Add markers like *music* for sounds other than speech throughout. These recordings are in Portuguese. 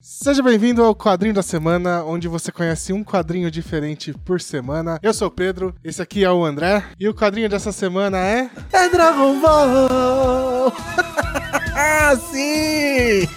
Seja bem-vindo ao Quadrinho da Semana, onde você conhece um quadrinho diferente por semana. Eu sou o Pedro, esse aqui é o André, e o quadrinho dessa semana é. É Dragon Ball! *laughs* Sim!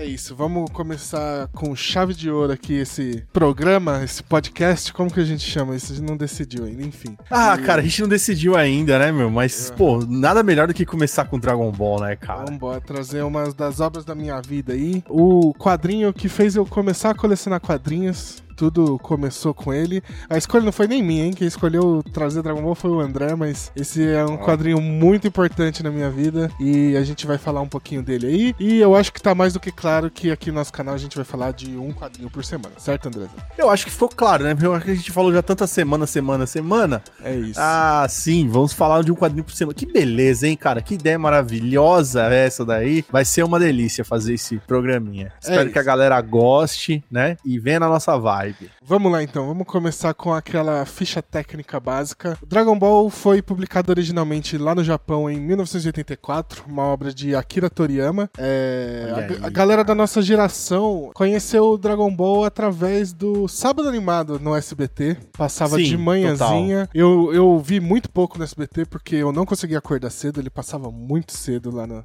É isso, vamos começar com chave de ouro aqui esse programa, esse podcast. Como que a gente chama isso? A gente não decidiu ainda, enfim. Ah, e... cara, a gente não decidiu ainda, né, meu? Mas, é. pô, nada melhor do que começar com Dragon Ball, né, cara? Vamos embora, trazer umas das obras da minha vida aí. O quadrinho que fez eu começar a colecionar quadrinhos tudo começou com ele. A escolha não foi nem minha, hein? Quem escolheu trazer Dragon Ball foi o André, mas esse é um quadrinho muito importante na minha vida e a gente vai falar um pouquinho dele aí. E eu acho que tá mais do que claro que aqui no nosso canal a gente vai falar de um quadrinho por semana, certo, André? Eu acho que ficou claro, né? Eu acho que a gente falou já tanta semana, semana, semana. É isso. Ah, sim, vamos falar de um quadrinho por semana. Que beleza, hein, cara? Que ideia maravilhosa essa daí. Vai ser uma delícia fazer esse programinha. É Espero isso. que a galera goste, né? E venha na nossa vibe vibe. Vamos lá então, vamos começar com aquela ficha técnica básica. Dragon Ball foi publicado originalmente lá no Japão em 1984, uma obra de Akira Toriyama. É, a, a, galera da nossa geração conheceu o Dragon Ball através do Sábado Animado no SBT. Passava Sim, de manhãzinha. Eu, eu vi muito pouco no SBT porque eu não conseguia acordar cedo, ele passava muito cedo lá no,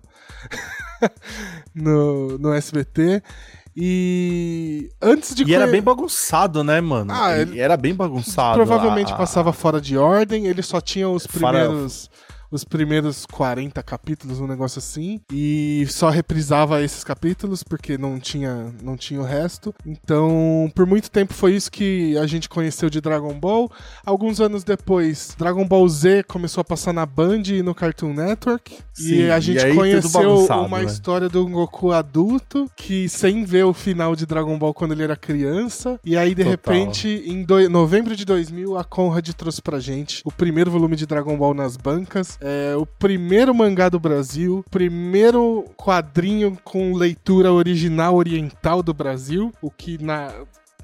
*laughs* no, no SBT. E antes de. E conhe... era bem bagunçado, né, mano? Ah, ele... Era bem bagunçado. Provavelmente a... passava fora de ordem, ele só tinha os primeiros. Fora os primeiros 40 capítulos, um negócio assim, e só reprisava esses capítulos porque não tinha, não tinha o resto. Então, por muito tempo foi isso que a gente conheceu de Dragon Ball. Alguns anos depois, Dragon Ball Z começou a passar na Band e no Cartoon Network. Sim, e a gente e conheceu uma né? história do Goku adulto que sem ver o final de Dragon Ball quando ele era criança. E aí, de Total. repente, em do... novembro de 2000, a Conrad trouxe pra gente o primeiro volume de Dragon Ball nas bancas. É o primeiro mangá do Brasil, primeiro quadrinho com leitura original oriental do Brasil, o que na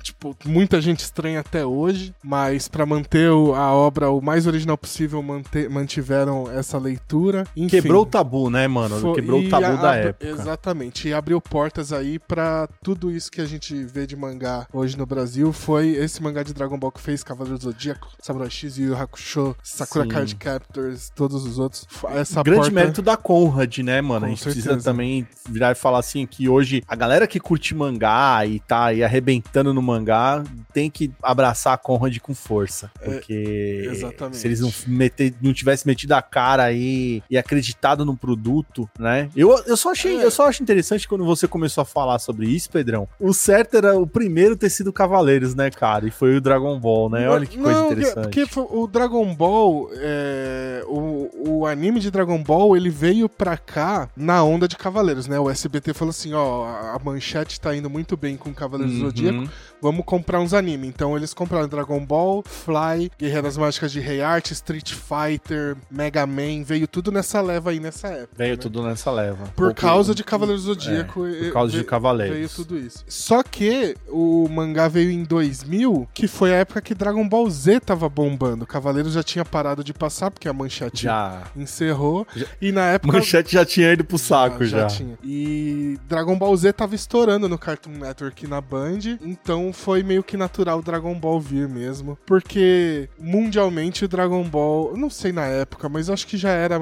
tipo, muita gente estranha até hoje, mas para manter a obra o mais original possível, manter, mantiveram essa leitura. Enfim, Quebrou o tabu, né, mano? Foi, Quebrou o tabu da época. Exatamente, e abriu portas aí para tudo isso que a gente vê de mangá hoje no Brasil. Foi esse mangá de Dragon Ball que fez Cavaleiro do Zodíaco, Samurai X, Yu Hakusho, Sakura Sim. Card Captors, todos os outros. Essa Grande porta... mérito da Conrad, né, mano? Com a gente certeza. precisa também virar e falar assim que hoje a galera que curte mangá e tá aí arrebentando no mangá tem que abraçar a Conrad com força. É, porque é, se eles não, meter, não tivessem metido a cara aí e acreditado no produto, né? Eu, eu só achei, é. eu só acho interessante quando você começou a falar sobre isso, Pedrão. O certo era o primeiro ter sido Cavaleiros, né, cara? E foi o Dragon Ball, né? Olha que coisa não, interessante. Porque o Dragon Ball, é, o, o anime de Dragon Ball, ele veio pra cá na onda de Cavaleiros, né? O SBT falou assim, ó, a manchete tá indo muito bem com Cavaleiros uhum. do Zodíaco, vamos comprar uns animes. Então eles compraram Dragon Ball, Fly, Guerreiras Mágicas de Rei Art, Street Fighter, Mega Man, veio tudo nessa leva aí nessa época. Veio né? tudo nessa leva. Por causa de Cavaleiros do Zodíaco. É, por causa veio, de Cavaleiros. Veio tudo isso. Só que o mangá veio em 2000, que foi a época que Dragon Ball Z tava bombando. Cavaleiros já tinha parado de passar, porque a manchete já. encerrou. Já. E na época. Manchete já tinha ido pro saco já. já. já. tinha. E Dragon Ball Z tava estourando no Cartoon Network e na Band. Então foi meio que natural o Dragon Ball vir mesmo. Porque mundialmente o Dragon Ball, não sei na época, mas acho que já era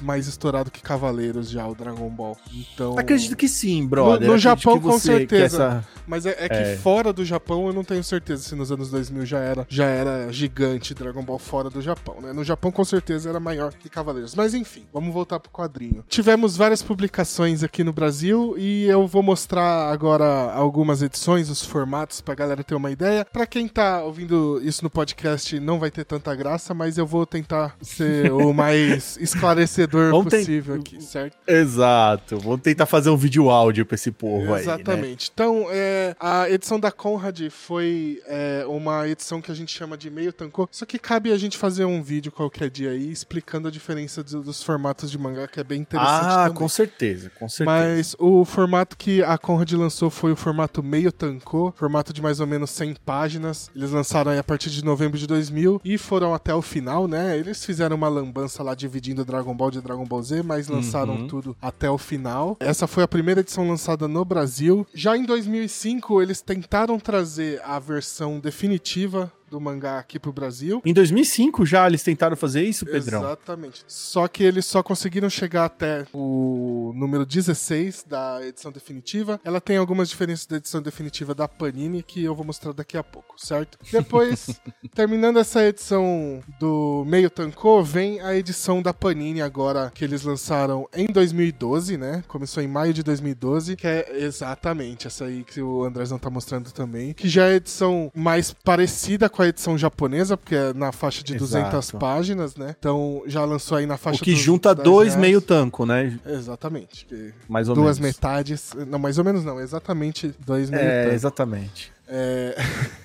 mais estourado que Cavaleiros já, o Dragon Ball. Então. Acredito que sim, brother. No, no Japão, com certeza. Essa... Mas é, é que é. fora do Japão eu não tenho certeza se nos anos 2000 já era, já era gigante Dragon Ball fora do Japão, né? No Japão com certeza era maior que Cavaleiros. Mas enfim, vamos voltar pro quadrinho. Tivemos várias publicações aqui no Brasil e eu vou mostrar agora algumas edições, os formatos pra galera ter uma ideia. Pra quem tá ouvindo isso no podcast não vai ter tanta graça, mas eu vou tentar ser *laughs* o mais esclarecedor possível aqui, certo? Exato. Vou tentar fazer um vídeo áudio pra esse povo Exatamente. aí, né? Então, é, a edição da Conrad foi é, uma edição que a gente chama de meio tankô, só que cabe a gente fazer um vídeo qualquer dia aí explicando a diferença dos, dos formatos de mangá, que é bem interessante Ah, também. com certeza, com certeza. Mas o formato que a Conrad lançou foi o formato meio tankô, formato de mais ou menos 100 páginas. Eles lançaram aí a partir de novembro de 2000 e foram até o final, né? Eles fizeram uma lambança lá dividindo Dragon Ball de Dragon Ball Z, mas lançaram uhum. tudo até o final. Essa foi a primeira edição lançada no Brasil. Já em 2005, eles tentaram trazer a versão definitiva do mangá aqui pro Brasil. Em 2005 já eles tentaram fazer isso, Pedrão? Exatamente. Só que eles só conseguiram chegar até o número 16 da edição definitiva. Ela tem algumas diferenças da edição definitiva da Panini que eu vou mostrar daqui a pouco, certo? Depois, *laughs* terminando essa edição do meio tancô, vem a edição da Panini agora que eles lançaram em 2012, né? Começou em maio de 2012, que é exatamente essa aí que o Andrezão tá mostrando também, que já é a edição mais parecida com a edição japonesa, porque é na faixa de Exato. 200 páginas, né? Então já lançou aí na faixa O que junta dois reais. meio tanco, né? Exatamente. Mais ou duas menos. metades. Não, mais ou menos não, exatamente dois meio é, tanco. Exatamente. É...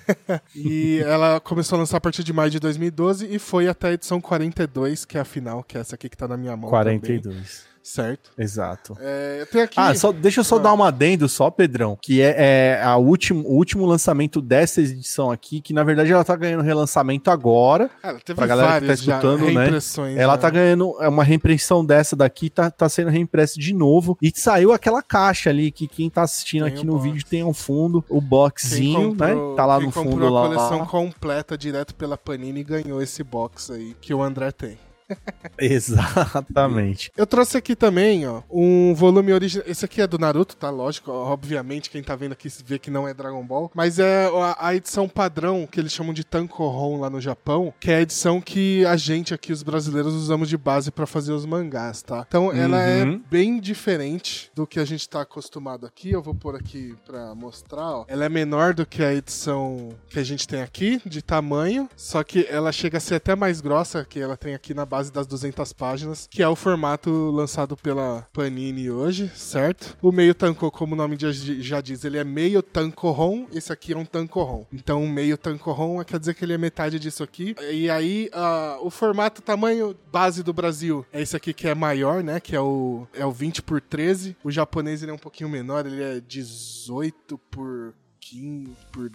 *laughs* e ela começou a lançar a partir de maio de 2012 e foi até a edição 42, que é a final, que é essa aqui que tá na minha mão. 42. Também certo? Exato. É, aqui... Ah, só, deixa eu só ah. dar uma adendo só, Pedrão, que é, é a último, o último lançamento dessa edição aqui, que na verdade ela tá ganhando relançamento agora. Ela teve pra galera que tá escutando, né? Ela já. tá ganhando é uma reimpressão dessa daqui, tá, tá sendo reimpressa de novo. E saiu aquela caixa ali, que quem tá assistindo tem aqui no box. vídeo tem ao fundo o boxzinho, né? comprou, né? Tá lá no fundo lá. a coleção completa direto pela Panini e ganhou esse box aí que o André tem. *laughs* Exatamente. Eu trouxe aqui também, ó, um volume original. Esse aqui é do Naruto, tá? Lógico, obviamente, quem tá vendo aqui vê que não é Dragon Ball. Mas é a, edição padrão que eles chamam de Tankohon lá no Japão, que é a edição que a gente aqui, os brasileiros, usamos de base para fazer os mangás, tá? Então ela é uhum. é bem diferente do que a gente tá acostumado aqui. Eu vou pôr aqui pra mostrar, ó. Ela é menor do que a edição que a gente tem aqui, de tamanho, só que ela chega a ser até mais grossa que ela tem aqui na base base das 200 páginas, que é o formato lançado pela Panini hoje, certo? O meio tanco, como o nome já diz, ele é meio tancorron, esse aqui é um tancorron. Então, meio tancorron quer dizer que ele é metade disso aqui. E aí, uh, o formato, tamanho base do Brasil é esse aqui que é maior, né? Que é o, é o 20 por 13. O japonês ele é um pouquinho menor, ele é 18 por 15 por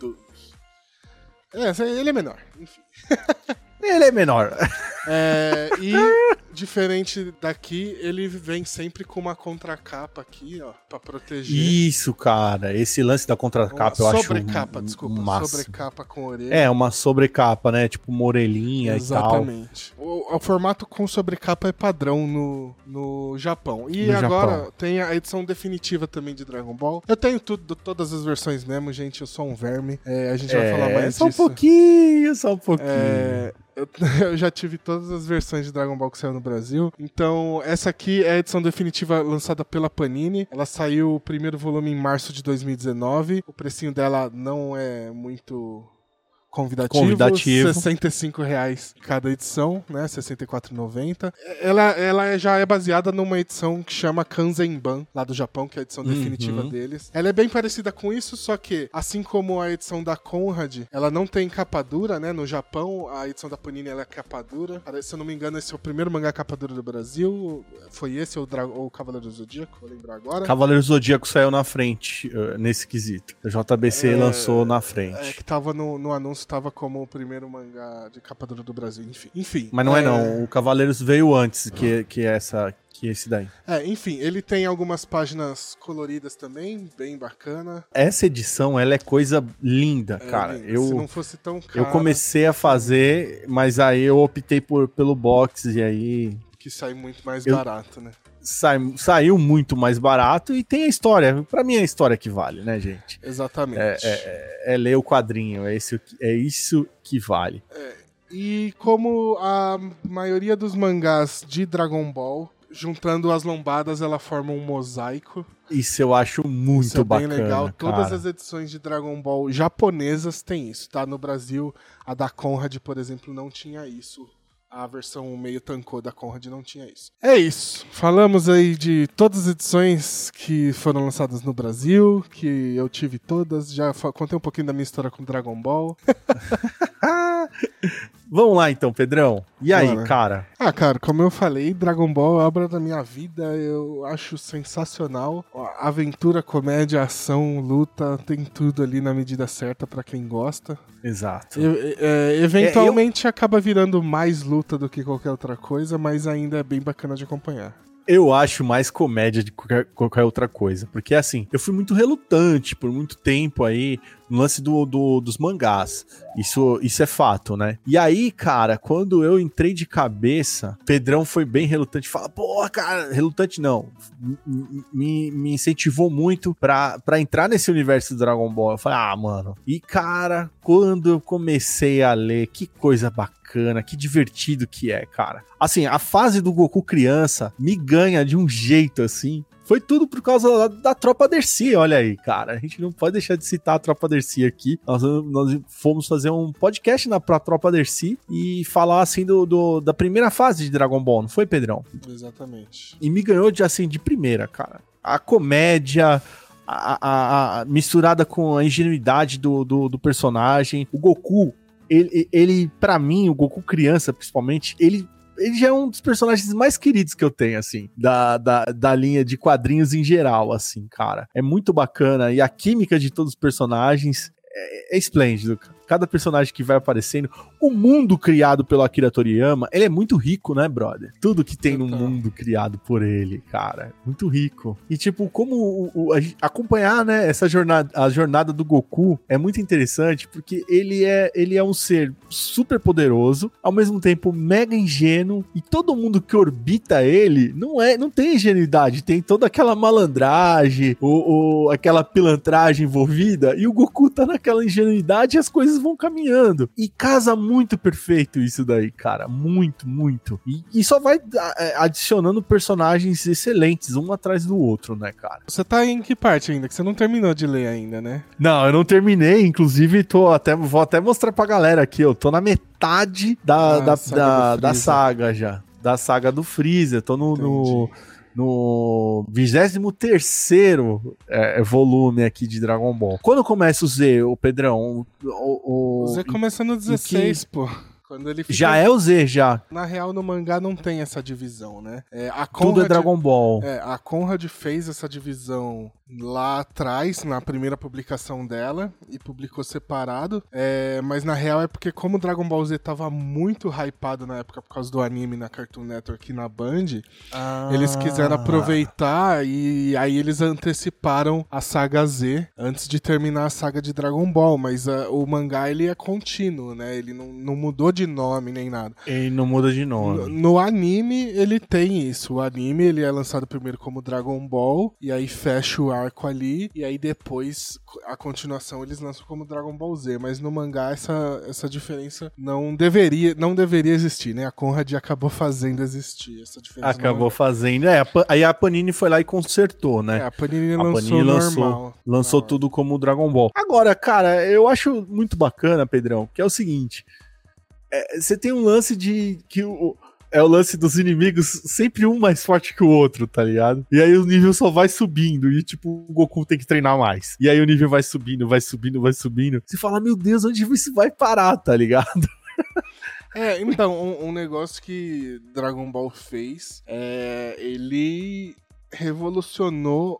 12. É, ele é menor, enfim. *laughs* Ele é menor. É, e diferente daqui, ele vem sempre com uma contracapa aqui, ó, pra proteger. Isso, cara. Esse lance da contracapa eu acho. Sobrecapa, desculpa. Massa. Sobrecapa com orelha. É, uma sobrecapa, né? Tipo uma orelhinha Exatamente. e tal. O, o formato com sobrecapa é padrão no, no Japão. E no agora Japão. tem a edição definitiva também de Dragon Ball. Eu tenho tudo, todas as versões mesmo, gente. Eu sou um verme. É, a gente é, vai falar mais só disso. Só um pouquinho, só um pouquinho. É, *laughs* eu, já tive todas as versões de Dragon Ball que saiu no Brasil. Então, essa aqui é a edição definitiva lançada pela Panini. Ela saiu o primeiro volume em março de 2019. O precinho dela não é muito convidativo, convidativo. 65 reais cada edição, né? 64,90. Ela, ela já é baseada numa edição que chama Kanzenban, lá do Japão, que é a edição uhum. definitiva deles. Ela é bem parecida com isso, só que, assim como a edição da Conrad, ela não tem capa dura, né? No Japão, a edição da Panini ela é capa dura. Se eu não me engano, esse é o primeiro mangá capa dura do Brasil. Foi esse ou, o Cavaleiro do Zodíaco? Vou lembrar agora. Cavaleiro do Zodíaco saiu na frente uh, nesse quesito. A JBC é, lançou na frente. É, que tava no, no anúncio estava como o primeiro mangá de capa dura do Brasil, enfim. enfim Mas não é, é não, o Cavaleiros veio antes que, que essa que esse daí. É, enfim, ele tem algumas páginas coloridas também, bem bacana. Essa edição, ela é coisa linda, é, cara. Linda. Eu, Se não fosse tão cara, Eu comecei a fazer, mas aí eu optei por, pelo box e aí... Que sai muito mais eu, barato, né? sai, saiu muito mais barato e tem a história. Para mim é a história que vale, né, gente? Exatamente. É, é, é, é ler o quadrinho, é isso, é isso que vale. É, e como a maioria dos mangás de Dragon Ball, juntando as lombadas, ela forma um mosaico. Isso eu acho muito isso é bacana. Bem legal. Cara. Todas as edições de Dragon Ball japonesas têm isso, tá? No Brasil, a da Conrad, por exemplo, não tinha isso a versão meio tancou da Conrad não tinha isso. É isso. Falamos aí de todas as edições que foram lançadas no Brasil, que eu tive todas. Já contei um pouquinho da minha história com Dragon Ball. *laughs* Vamos lá então, Pedrão. E aí, Mano. cara? Ah, cara, como eu falei, Dragon Ball é obra da minha vida. Eu acho sensacional. Aventura, comédia, ação, luta, tem tudo ali na medida certa para quem gosta. Exato. é, eventualmente é, eu... acaba virando mais luta do que qualquer outra coisa, mas ainda é bem bacana de acompanhar. Eu acho mais comédia de qualquer, qualquer, outra coisa. Porque, assim, eu fui muito relutante por muito tempo aí no lance do, do, dos mangás. Isso, isso é fato, né? E aí, cara, quando eu entrei de cabeça, Pedrão foi bem relutante. Fala, pô, cara, relutante não. Me, me incentivou muito pra, pra entrar nesse universo do Dragon Ball. Eu falei, ah, mano. E, cara, quando eu comecei a ler, que coisa bacana bacana, que divertido que é, cara. Assim, a fase do Goku criança me ganha de um jeito assim. Foi tudo por causa da, da tropa Dercy, olha aí, cara. A gente não pode deixar de citar a tropa Dercy aqui. Nós, nós fomos fazer um podcast na pra tropa Dercy e falar assim do, do, da primeira fase de Dragon Ball, não foi, Pedrão? Exatamente. E me ganhou de assim de primeira, cara. A comédia, a, a, a, misturada com a ingenuidade do, do, do, personagem. O Goku ele, ele para mim, o Goku criança, principalmente, ele ele já é um dos personagens mais queridos que eu tenho, assim, da, da, da linha de quadrinhos em geral, assim, cara. É muito bacana e a química de todos os personagens é, é esplêndido, cada personagem que vai aparecendo. O mundo criado pelo Akira Toriyama, ele é muito rico, né, brother? Tudo que tem no mundo criado por ele, cara, muito rico. E tipo, como o, o, a, acompanhar, né, essa jornada, a jornada do Goku é muito interessante porque ele é, ele é um ser super poderoso, ao mesmo tempo mega ingênuo e todo mundo que orbita ele não é, não tem ingenuidade, tem toda aquela malandragem, ou, ou aquela pilantragem envolvida e o Goku tá naquela ingenuidade e as coisas coisas vão caminhando. E casa muito perfeito isso daí, cara. Muito, muito. E, e só vai é, adicionando personagens excelentes, um atrás do outro, né, cara? Você tá em que parte ainda? Que você não terminou de ler ainda, né? Não, eu não terminei. Inclusive, tô até, vou até mostrar pra galera aqui. Eu tô na metade da, ah, da, saga da, da, saga já. Da saga do Freezer. Tô no, no no 23 é, volume aqui de Dragon Ball. Quando começa o Z, o Pedrão? O, o, o Z começa no 16, que... pô. Quando ele fica... Já é o Z, já. Na real, no mangá não tem essa divisão, né? É, a Conrad, Tudo é Dragon Ball. É, a Conrad fez essa divisão lá atrás, na primeira publicação dela, e publicou separado. É, mas na real é porque, como Dragon Ball Z tava muito hypado na época por causa do anime na Cartoon Network e na Band, ah. eles quiseram aproveitar e aí eles anteciparam a saga Z antes de terminar a saga de Dragon Ball. Mas uh, o mangá ele é contínuo, né? Ele não, não mudou de nome nem nada. Ele não muda de nome. No, no, anime, ele tem isso. O anime, ele é lançado primeiro como Dragon Ball, e aí fecha o arco ali, e aí depois, a continuação, eles lançam como Dragon Ball Z. Mas no mangá, essa, essa diferença não deveria, não deveria existir, né? A Conrad acabou fazendo existir essa diferença. Acabou fazendo, é. Aí a Panini foi lá e consertou, né? É, a Panini a lançou Panini lançou, normal. lançou tudo como Dragon Ball. Agora, cara, eu acho muito bacana, Pedrão, que é o seguinte é, você tem um lance de que o, é o lance dos inimigos sempre um mais forte que o outro, tá ligado? E aí o nível só vai subindo e tipo o Goku tem que treinar mais. E aí o nível vai subindo, vai subindo, vai subindo. Você fala, meu Deus, onde isso vai parar, tá ligado? *laughs* É, então, um, um, negócio que Dragon Ball fez é. Ele revolucionou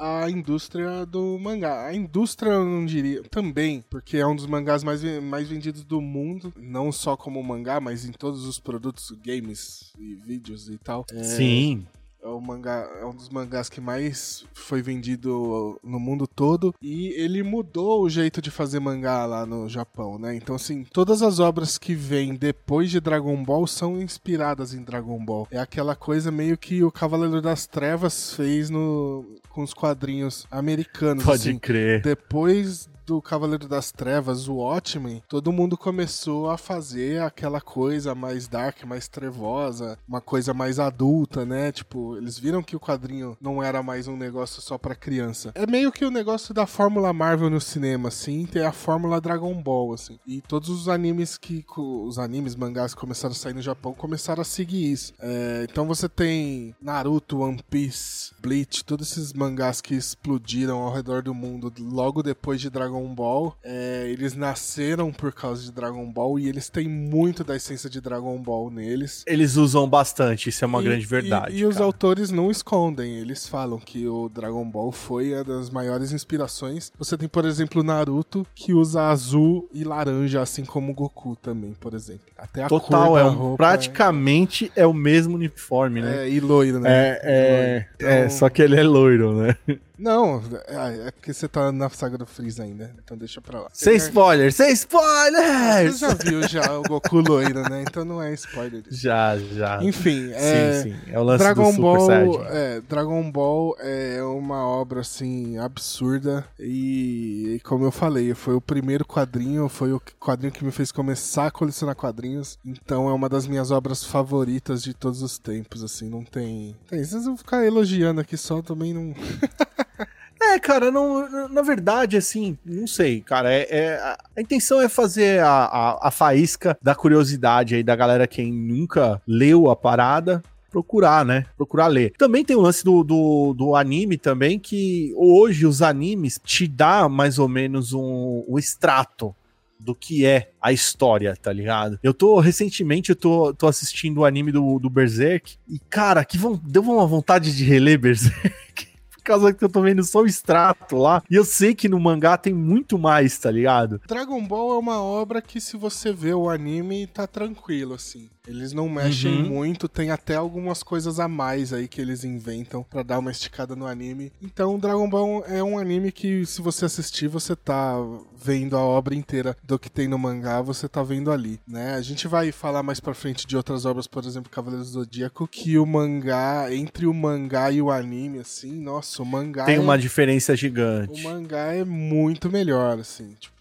a indústria do mangá. A indústria, eu não diria, também, porque é um dos mangás mais, mais vendidos do mundo, não só como mangá, mas em todos os produtos, games e vídeos e tal. É, Sim. É, o mangá, é um dos mangás que mais foi vendido no mundo todo. E ele mudou o jeito de fazer mangá lá no Japão, né? Então, assim, todas as obras que vêm depois de Dragon Ball são inspiradas em Dragon Ball. É aquela coisa meio que o Cavaleiro das Trevas fez no, com os quadrinhos americanos. Pode assim. crer. Depois do Cavaleiro das Trevas, o Watchmen, todo mundo começou a fazer aquela coisa mais dark, mais trevosa, uma coisa mais adulta, né? Tipo, eles viram que o quadrinho não era mais um negócio só para criança. É meio que o negócio da fórmula Marvel no cinema, assim, tem a fórmula Dragon Ball, assim. E todos os animes que os animes, mangás que começaram a sair no Japão começaram a seguir isso. É, então você tem Naruto, One Piece, Bleach, todos esses mangás que explodiram ao redor do mundo logo depois de Dragon Ball. É, eles nasceram por causa de Dragon Ball e eles têm muito da essência de Dragon Ball neles. Eles usam bastante, isso é uma e, grande verdade. E, e os autores não escondem, eles falam que o Dragon Ball foi a das maiores inspirações. Você tem, por exemplo, Naruto, que usa azul e laranja, assim como o Goku também, por exemplo. Até a Total, cor é um, praticamente é... é... o mesmo uniforme, né? É, e loiro, né? É, é, então... é, só que ele é loiro, né? Não, é, é porque você tá na saga do Freeza ainda, então deixa pra lá. Sem spoilers, sem spoilers! Você já viu já o Goku loiro, né? Então não é spoiler. Já, já. Enfim, é... Sim, sim. É o lance Dragon do Ball, Super é, Dragon Ball é uma obra, assim, absurda e, e, como eu falei, foi o primeiro quadrinho, foi o quadrinho que me fez começar a colecionar quadrinhos, então é uma das minhas obras favoritas de todos os tempos, assim, não tem... tem vocês vão ficar elogiando aqui só, também não... *laughs* É, cara, não, na verdade, assim, não sei, cara. É, é a intenção é fazer a, a, a, faísca da curiosidade aí da galera quem nunca leu a parada. Procurar, né? Procurar ler. Também tem o lance do, do, do anime também, que hoje os animes te dá mais ou menos um, um extrato do que é a história, tá ligado? Eu tô, recentemente, eu tô, tô assistindo o anime do, do Berserk e, cara, que vão, deu uma vontade de reler Berserk por causa que eu tô vendo só o extrato lá. E eu sei que no mangá tem muito mais, tá ligado? Dragon Ball é uma obra que, se você vê o anime, tá tranquilo, assim. Eles não mexem uhum. muito, tem até algumas coisas a mais aí que eles inventam para dar uma esticada no anime. Então, Dragon Ball é um anime que, se você assistir, você tá vendo a obra inteira do que tem no mangá, você tá vendo ali, né? A gente vai falar mais pra frente de outras obras, por exemplo, Cavaleiros do Zodíaco, que o mangá, entre o mangá e o anime, assim, nossa, o mangá. Tem é... uma diferença gigante. O mangá é muito melhor, assim, tipo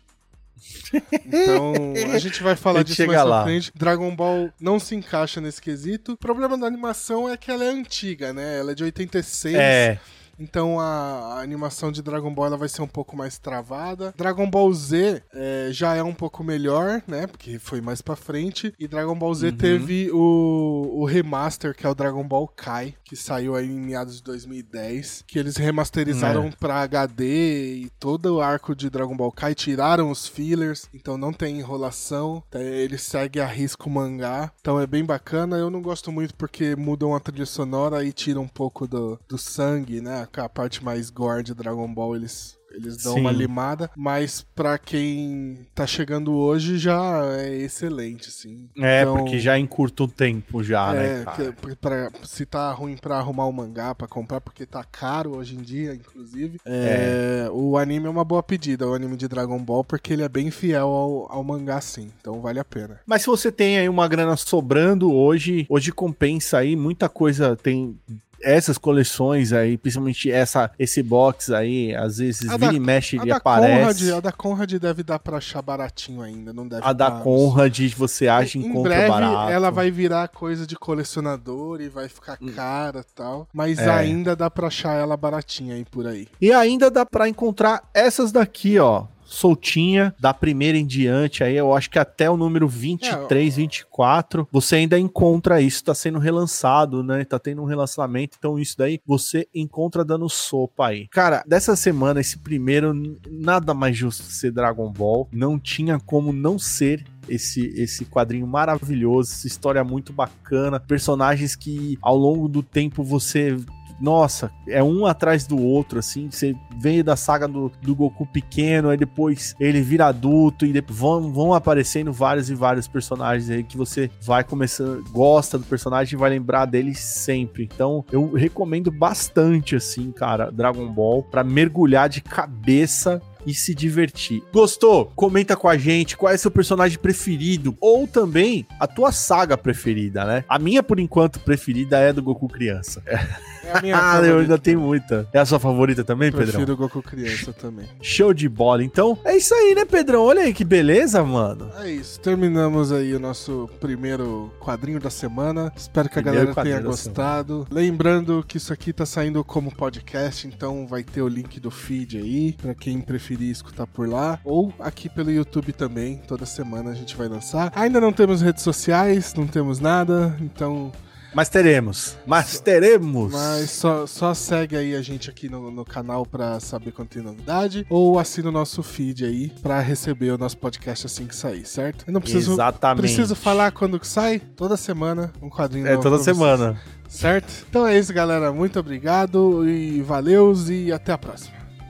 então, a gente vai falar disso mais lá. frente. Dragon Ball não se encaixa nesse quesito. O problema da animação é que ela é antiga, né? Ela é de 86. É. Então a, a, animação de Dragon Ball ela vai ser um pouco mais travada. Dragon Ball Z é, já é um pouco melhor, né? Porque foi mais pra frente. E Dragon Ball Z uhum. teve o, o remaster, que é o Dragon Ball Kai, que saiu aí em meados de 2010. Que eles remasterizaram é. pra HD e todo o arco de Dragon Ball Kai. Tiraram os fillers, então não tem enrolação. Ele segue a risco mangá. Então é bem bacana. Eu não gosto muito porque mudam a trilha sonora e tiram um pouco do, do sangue, né? A parte mais gore de Dragon Ball eles eles dão Sim. uma limada, mas para quem tá chegando hoje já é excelente, assim. É, então, porque já encurta o tempo já, né, é, né, que, pra, se tá ruim para arrumar o mangá para comprar, porque tá caro hoje em dia, inclusive, é, é. o anime é uma boa pedida, o anime de Dragon Ball, porque ele é bem fiel ao, ao mangá, sim. Então vale a pena. Mas se você tem aí uma grana sobrando hoje, hoje compensa aí, muita coisa tem essas coleções aí, principalmente essa, esse box aí, às vezes a vira da, e mexe e aparece. Conrad, a da Conrad deve dar pra achar baratinho ainda, não deve A da Conrad você acha em, em breve, barato. ela vai virar coisa de colecionador e vai ficar hum. cara e tal, mas é. ainda dá pra achar ela baratinha aí por aí. E ainda dá pra encontrar essas daqui, ó, soltinha, da primeira em diante, aí eu acho que até o número 23, é, 24, você ainda encontra isso, tá sendo relançado, né? Tá tendo um relançamento, então isso daí você encontra dando sopa aí. Cara, dessa semana, esse primeiro, nada mais justo ser Dragon Ball, não tinha como não ser esse, esse quadrinho maravilhoso, essa história muito bacana, personagens que ao longo do tempo você nossa, é um atrás do outro, assim. Você veio da saga do, do Goku pequeno, aí depois ele vira adulto e depois vão, vão aparecendo vários e vários personagens aí que você vai começando, gosta do personagem e vai lembrar dele sempre. Então, eu recomendo bastante, assim, cara, Dragon Ball, para mergulhar de cabeça e se divertir. Gostou? Comenta com a gente qual é seu personagem preferido ou também a tua saga preferida, né? A minha, por enquanto, preferida é do Goku criança. É *laughs* a minha *laughs* ah, eu ainda tenho muita. É a sua favorita também, Pedrão? Prefiro o Goku criança também. Show de bola. Então, é isso aí, né, Pedrão? Olha aí que beleza, mano. É isso. Terminamos aí o nosso primeiro quadrinho da semana. Espero que primeiro a galera tenha gostado. Lembrando que isso aqui tá saindo como podcast, então vai ter o link do feed aí, para quem preferir escutar por lá. Ou aqui pelo YouTube também. Toda semana a gente vai lançar. Ainda não temos redes sociais, não temos nada, então mas teremos. Mas teremos. Mas só, só segue aí a gente aqui no, no canal pra saber quando tem novidade. Ou assina o nosso feed aí pra receber o nosso podcast assim que sair, certo? Eu não preciso, Exatamente. preciso falar quando que sai. Toda semana um quadrinho É, toda semana. Vocês, certo? Então é isso, galera. Muito obrigado e valeus e até a próxima.